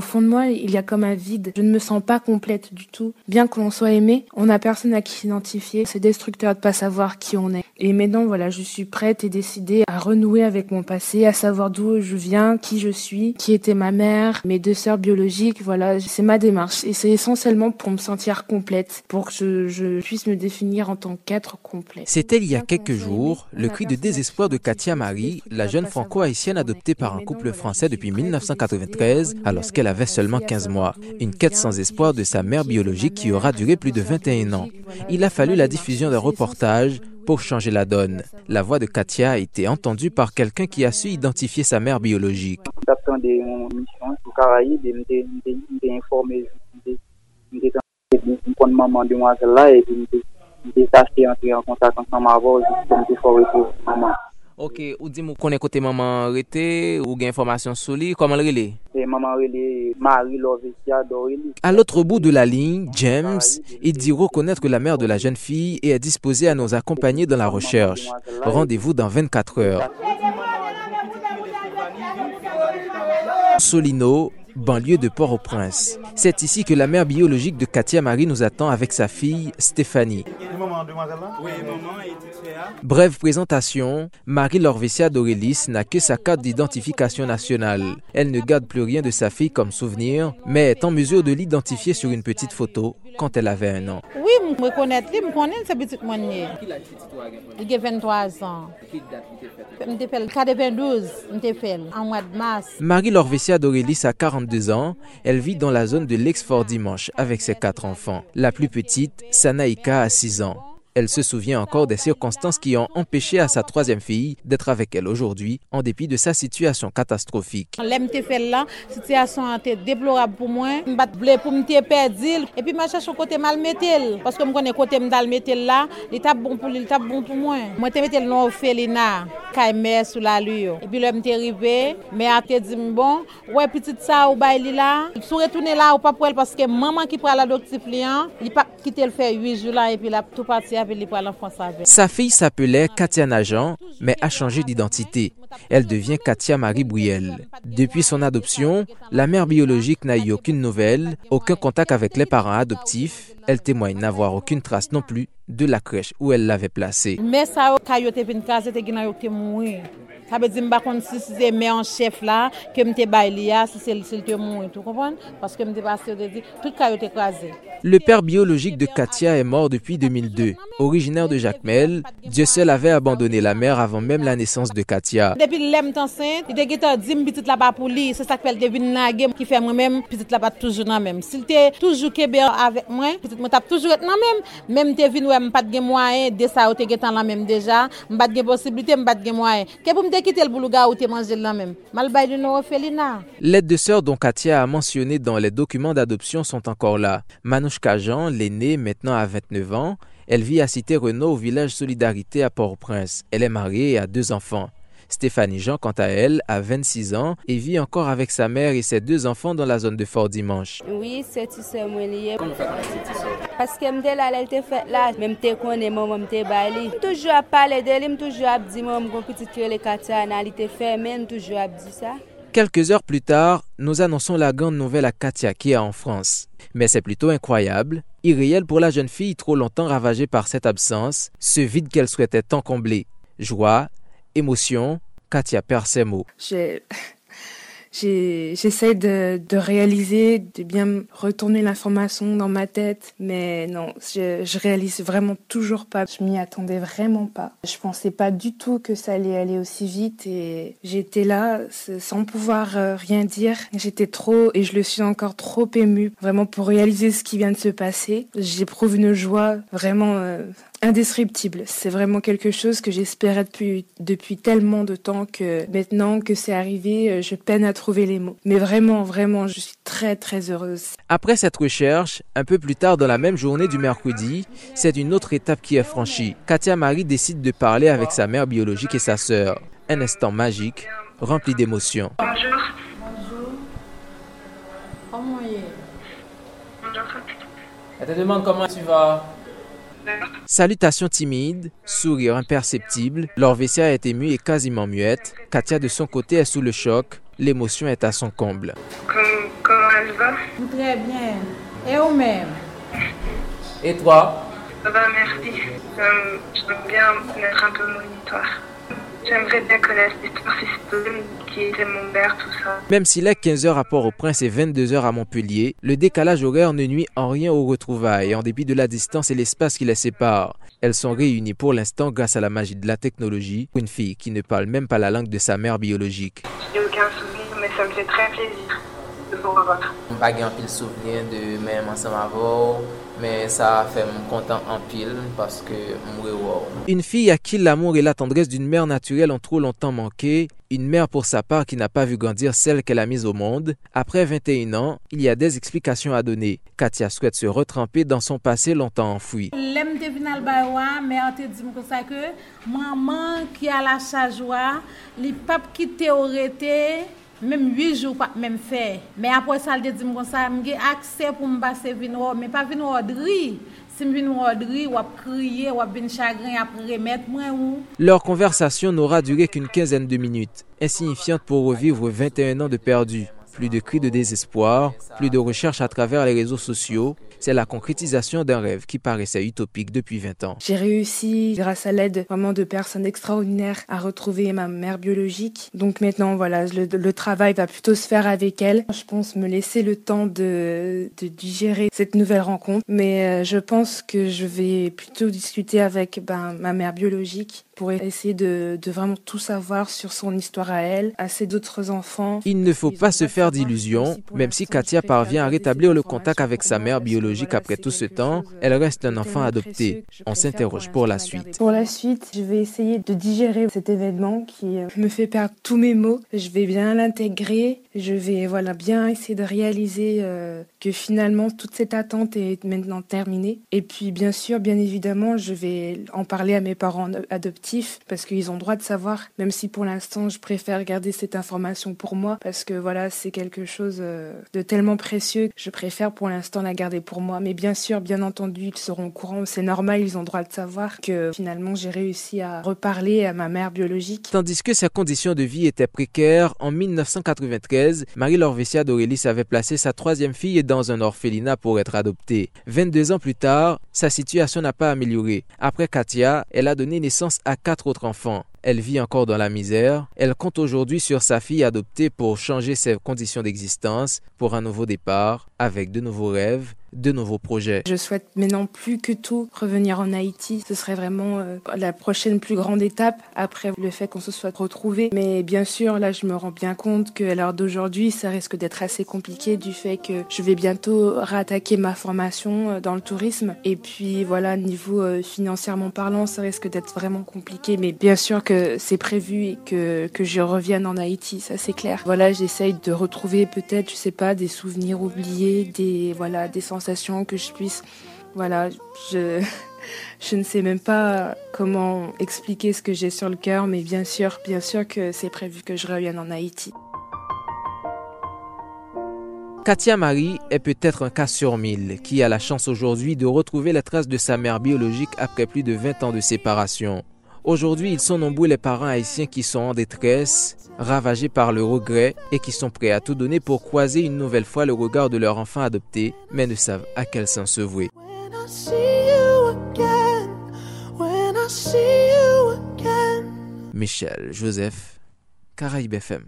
Au fond de moi, il y a comme un vide. Je ne me sens pas complète du tout. Bien que l'on soit aimé, on n'a personne à qui s'identifier. C'est destructeur de pas savoir qui on est. Et maintenant, voilà, je suis prête et décidée à renouer avec mon passé, à savoir d'où je viens, qui je suis, qui était ma mère, mes deux sœurs biologiques. Voilà, c'est ma démarche. Et c'est essentiellement pour me sentir complète, pour que je, je puisse me définir en tant qu'être complet. C'était il y a quelques jours le cri de désespoir de Katia Marie, la jeune franco-haïtienne adoptée par un couple français depuis 1993, alors qu'elle avait seulement 15 mois. Une quête sans espoir de sa mère biologique qui aura duré plus de 21 ans. Il a fallu la diffusion d'un reportage pour changer la donne. La voix de Katia a été entendue par quelqu'un qui a su identifier sa mère biologique. Ok, ou di mou konen kote maman rete, ou gen informasyon sou li, koman le rele? Maman rele Marie Lovesia Doreli. À l'autre bout de la ligne, James, il dit reconnaître la mère de la jeune fille et est disposé à nous accompagner dans la recherche. Rendez-vous dans 24 heures. Solino, banlieue de Port-au-Prince. C'est ici que la mère biologique de Katia Marie nous attend avec sa fille Stéphanie. Brève présentation, Marie Lorvesia Dorelis n'a que sa carte d'identification nationale. Elle ne garde plus rien de sa fille comme souvenir, mais est en mesure de l'identifier sur une petite photo quand elle avait un an. Oui, je connais, je connais cette petite moignée. Il a 23 ans. Je fait 92, je fait en mois de mars. Marie Lorvesia Dorelis a 42 ans. Elle vit dans la zone de l'Exfort Dimanche avec ses quatre enfants. La plus petite, Sanaïka, a 6 ans. Elle se souvient encore des circonstances qui ont empêché à sa troisième fille d'être avec elle aujourd'hui, en dépit de sa situation catastrophique. L'MTFL là, situation était déplorable pour moi. Je me pour me perdre et puis je cherche côté mal mettel parce que je connais côté mal mettel là, l'étape bon pour l'étape bon pour moi. Moi je mettel non Félina, mère sous la lue. Et puis là me arrivé, mais a dit bon, ouais petite ça ou bail là, il faut retourner là ou pas pour elle parce que maman qui prend l'adoptif là, il pas quitter le faire 8 jours là et puis là tout parti sa fille s'appelait Katia Najan, mais a changé d'identité. Elle devient Katia Marie Bruyel. Depuis son adoption, la mère biologique n'a eu aucune nouvelle, aucun contact avec les parents adoptifs. Elle témoigne n'avoir aucune trace non plus de la crèche où elle l'avait placée. Ça veut dire que si c'est en chef là, que je si c'est le tu comprends? Parce que je passé de dire, tout cas, écrasé. Le père biologique de Katia est mort depuis 2002. Originaire de Jacmel, Dieu seul avait abandonné la mère avant même la naissance de Katia. Depuis l'aime enceinte, il était dit petite là-bas pour lui, c'est ça fait devine nague qui fait moi-même petite là-bas toujours dans même. S'il était toujours kébé avec moi, petite moi t'a toujours dans même. Même t'es venu ouais pas de moyen de ça t'es dans la même déjà, m'pas de possibilité, m'pas de moyen. Que pour me quitter le boulot ou t'es manger là même. Mal bail de orphelinat. L'aide de sœur dont Katia a mentionné dans les documents d'adoption sont encore là. Manouchka Jean, l'aînée, maintenant à 29 ans, elle vit à Cité Renault au village Solidarité à Port-au-Prince. Elle est mariée et a deux enfants. Stéphanie Jean, quant à elle, a 26 ans et vit encore avec sa mère et ses deux enfants dans la zone de Fort Dimanche. Oui, c'est ça, moi lié. Parce que m'te là, elle te fait là, même te connais maman m'te bali. Toujours à parler d'elle, toujours à dire maman mon petit que les katana, elle fait même toujours à dire ça. Quelques heures plus tard, nous annonçons la grande nouvelle à Katia qui est en France. Mais c'est plutôt incroyable, irréel pour la jeune fille trop longtemps ravagée par cette absence, ce vide qu'elle souhaitait tant combler. Joie, émotion, Katia perd ses mots j'essaie de, réaliser, de bien retourner l'information dans ma tête, mais non, je, je réalise vraiment toujours pas. Je m'y attendais vraiment pas. Je pensais pas du tout que ça allait aller aussi vite et j'étais là sans pouvoir euh, rien dire. J'étais trop et je le suis encore trop émue vraiment pour réaliser ce qui vient de se passer. J'éprouve une joie vraiment euh, indescriptible. C'est vraiment quelque chose que j'espérais depuis, depuis tellement de temps que maintenant que c'est arrivé, euh, je peine à trouver les mots. Mais vraiment, vraiment, je suis très, très heureuse. Après cette recherche, un peu plus tard dans la même journée du mercredi, c'est une autre étape qui est franchie. Katia Marie décide de parler avec sa mère biologique et sa sœur. Un instant magique, rempli d'émotions. Bonjour. Bonjour. Comment est Bonjour. Elle te demande comment tu vas. Salutations timides, sourire imperceptible, Lorvesia est émue et quasiment muette. Katia de son côté est sous le choc, l'émotion est à son comble. Comment, Comment elle va? Très bien. Et vous-même Et toi? Ça va, merci. Euh, J'aime bien connaître un peu mon histoire. J'aimerais bien connaître l'histoire qui était mon père, tout ça. Même s'il est 15h à Port-au-Prince et 22h à Montpellier, le décalage horaire ne nuit en rien aux retrouvailles, en dépit de la distance et l'espace qui les séparent. Elles sont réunies pour l'instant grâce à la magie de la technologie. Une fille qui ne parle même pas la langue de sa mère biologique. J'ai aucun souvenir, mais ça me fait très plaisir de vous revoir. Je n'ai pas souvenir de même ensemble avant mais ça fait content en pile parce que Une fille à qui l'amour et la tendresse d'une mère naturelle ont trop longtemps manqué, une mère pour sa part qui n'a pas vu grandir celle qu'elle a mise au monde. Après 21 ans, il y a des explications à donner. Katia souhaite se retremper dans son passé longtemps enfoui. L'aime final mère te dit comme ça que maman qui a la joie, les papes qui aurait même 8 jours pas même fait mais après ça elle dit comme ça j'ai accès pour me passer vino mais pas vino de riz. Si vino de riz ou crier ou ben chagrin remettre moi ou Leur conversation n'aura duré qu'une quinzaine de minutes, insignifiante pour revivre 21 ans de perdu. Plus de cris de désespoir, plus de recherches à travers les réseaux sociaux, c'est la concrétisation d'un rêve qui paraissait utopique depuis 20 ans. J'ai réussi, grâce à l'aide vraiment de personnes extraordinaires, à retrouver ma mère biologique. Donc maintenant, voilà, le, travail va plutôt se faire avec elle. Je pense me laisser le temps de, digérer cette nouvelle rencontre. Mais euh, je pense que je vais plutôt discuter avec ben, ma mère biologique pour essayer de, de, vraiment tout savoir sur son histoire à elle, à ses d'autres enfants. Il ne faut pas se faire d'illusions, même si Katia parvient à rétablir le contact avec sa mère biologique après tout ce temps, elle reste un enfant adopté. On s'interroge pour la suite. Pour la suite, je vais essayer de digérer cet événement qui euh, me fait perdre tous mes mots. Je vais bien l'intégrer, je vais voilà bien essayer de réaliser euh, que finalement toute cette attente est maintenant terminée. Et puis bien sûr, bien évidemment, je vais en parler à mes parents adoptifs parce qu'ils ont droit de savoir, même si pour l'instant je préfère garder cette information pour moi parce que voilà, c'est quelque chose euh, de tellement précieux que je préfère pour l'instant la garder pour moi. Mais bien sûr, bien entendu, ils seront au courant, c'est normal, ils ont droit de savoir que finalement j'ai réussi à reparler à ma mère biologique. Tandis que sa condition de vie était précaire, en 1993, Marie-Laure Vessia avait placé sa troisième fille dans un orphelinat pour être adoptée. 22 ans plus tard, sa situation n'a pas amélioré. Après Katia, elle a donné naissance à quatre autres enfants. Elle vit encore dans la misère. Elle compte aujourd'hui sur sa fille adoptée pour changer ses conditions d'existence, pour un nouveau départ, avec de nouveaux rêves de nouveaux projets. Je souhaite maintenant plus que tout revenir en Haïti. Ce serait vraiment euh, la prochaine plus grande étape après le fait qu'on se soit retrouvé. Mais bien sûr, là, je me rends bien compte qu'à l'heure d'aujourd'hui, ça risque d'être assez compliqué du fait que je vais bientôt rattaquer ma formation euh, dans le tourisme. Et puis voilà, niveau euh, financièrement parlant, ça risque d'être vraiment compliqué. Mais bien sûr que c'est prévu que, que je revienne en Haïti, ça c'est clair. Voilà, j'essaye de retrouver peut-être, je sais pas, des souvenirs oubliés, des, voilà, des que je puisse. Voilà, je, je ne sais même pas comment expliquer ce que j'ai sur le cœur, mais bien sûr, bien sûr que c'est prévu que je revienne en Haïti. Katia Marie est peut-être un cas sur mille qui a la chance aujourd'hui de retrouver les traces de sa mère biologique après plus de 20 ans de séparation. Aujourd'hui, ils sont nombreux les parents haïtiens qui sont en détresse, ravagés par le regret et qui sont prêts à tout donner pour croiser une nouvelle fois le regard de leur enfant adopté, mais ne savent à quel sens se vouer. Michel Joseph, Caraïbes FM.